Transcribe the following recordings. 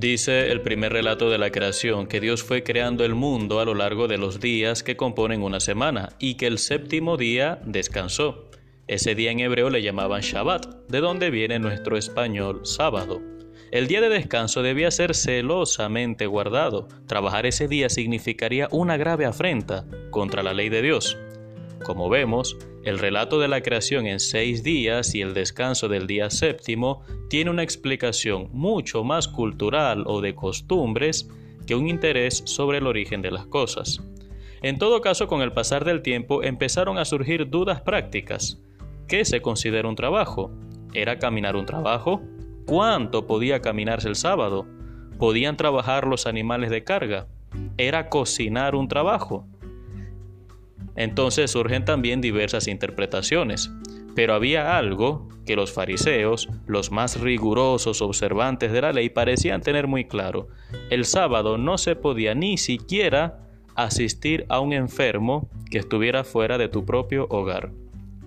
Dice el primer relato de la creación que Dios fue creando el mundo a lo largo de los días que componen una semana y que el séptimo día descansó. Ese día en hebreo le llamaban Shabbat, de donde viene nuestro español sábado. El día de descanso debía ser celosamente guardado. Trabajar ese día significaría una grave afrenta contra la ley de Dios. Como vemos, el relato de la creación en seis días y el descanso del día séptimo tiene una explicación mucho más cultural o de costumbres que un interés sobre el origen de las cosas. En todo caso, con el pasar del tiempo empezaron a surgir dudas prácticas. ¿Qué se considera un trabajo? ¿Era caminar un trabajo? ¿Cuánto podía caminarse el sábado? ¿Podían trabajar los animales de carga? ¿Era cocinar un trabajo? Entonces surgen también diversas interpretaciones. Pero había algo que los fariseos, los más rigurosos observantes de la ley, parecían tener muy claro. El sábado no se podía ni siquiera asistir a un enfermo que estuviera fuera de tu propio hogar.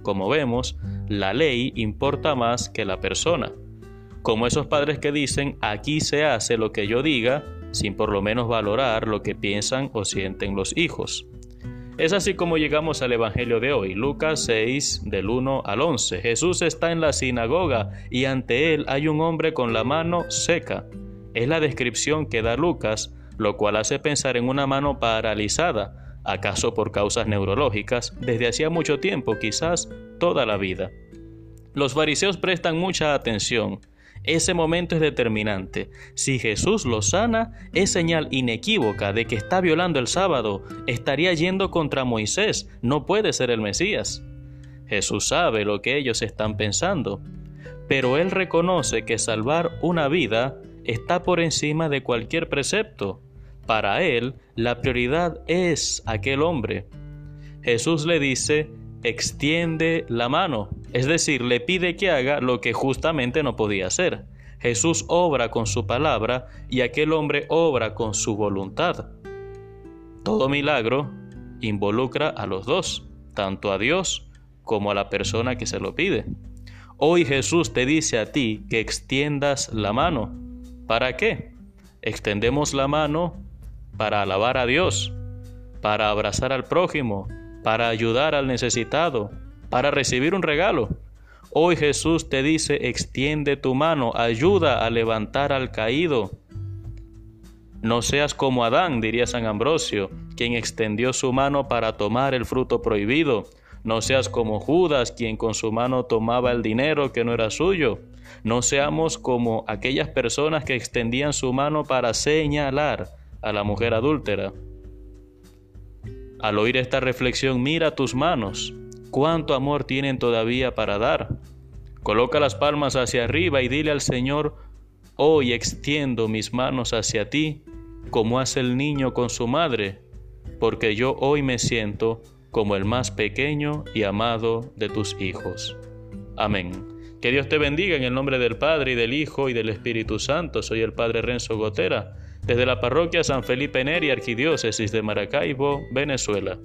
Como vemos, la ley importa más que la persona. Como esos padres que dicen, aquí se hace lo que yo diga, sin por lo menos valorar lo que piensan o sienten los hijos. Es así como llegamos al Evangelio de hoy, Lucas 6, del 1 al 11. Jesús está en la sinagoga y ante él hay un hombre con la mano seca. Es la descripción que da Lucas, lo cual hace pensar en una mano paralizada, acaso por causas neurológicas, desde hacía mucho tiempo, quizás toda la vida. Los fariseos prestan mucha atención ese momento es determinante. Si Jesús lo sana, es señal inequívoca de que está violando el sábado, estaría yendo contra Moisés, no puede ser el Mesías. Jesús sabe lo que ellos están pensando, pero él reconoce que salvar una vida está por encima de cualquier precepto. Para él, la prioridad es aquel hombre. Jesús le dice, extiende la mano, es decir, le pide que haga lo que justamente no podía hacer. Jesús obra con su palabra y aquel hombre obra con su voluntad. Todo milagro involucra a los dos, tanto a Dios como a la persona que se lo pide. Hoy Jesús te dice a ti que extiendas la mano. ¿Para qué? Extendemos la mano para alabar a Dios, para abrazar al prójimo, para ayudar al necesitado, para recibir un regalo. Hoy Jesús te dice, extiende tu mano, ayuda a levantar al caído. No seas como Adán, diría San Ambrosio, quien extendió su mano para tomar el fruto prohibido. No seas como Judas, quien con su mano tomaba el dinero que no era suyo. No seamos como aquellas personas que extendían su mano para señalar a la mujer adúltera. Al oír esta reflexión, mira tus manos, cuánto amor tienen todavía para dar. Coloca las palmas hacia arriba y dile al Señor, hoy extiendo mis manos hacia ti, como hace el niño con su madre, porque yo hoy me siento como el más pequeño y amado de tus hijos. Amén. Que Dios te bendiga en el nombre del Padre y del Hijo y del Espíritu Santo. Soy el Padre Renzo Gotera desde la parroquia San Felipe Neri, Arquidiócesis de Maracaibo, Venezuela.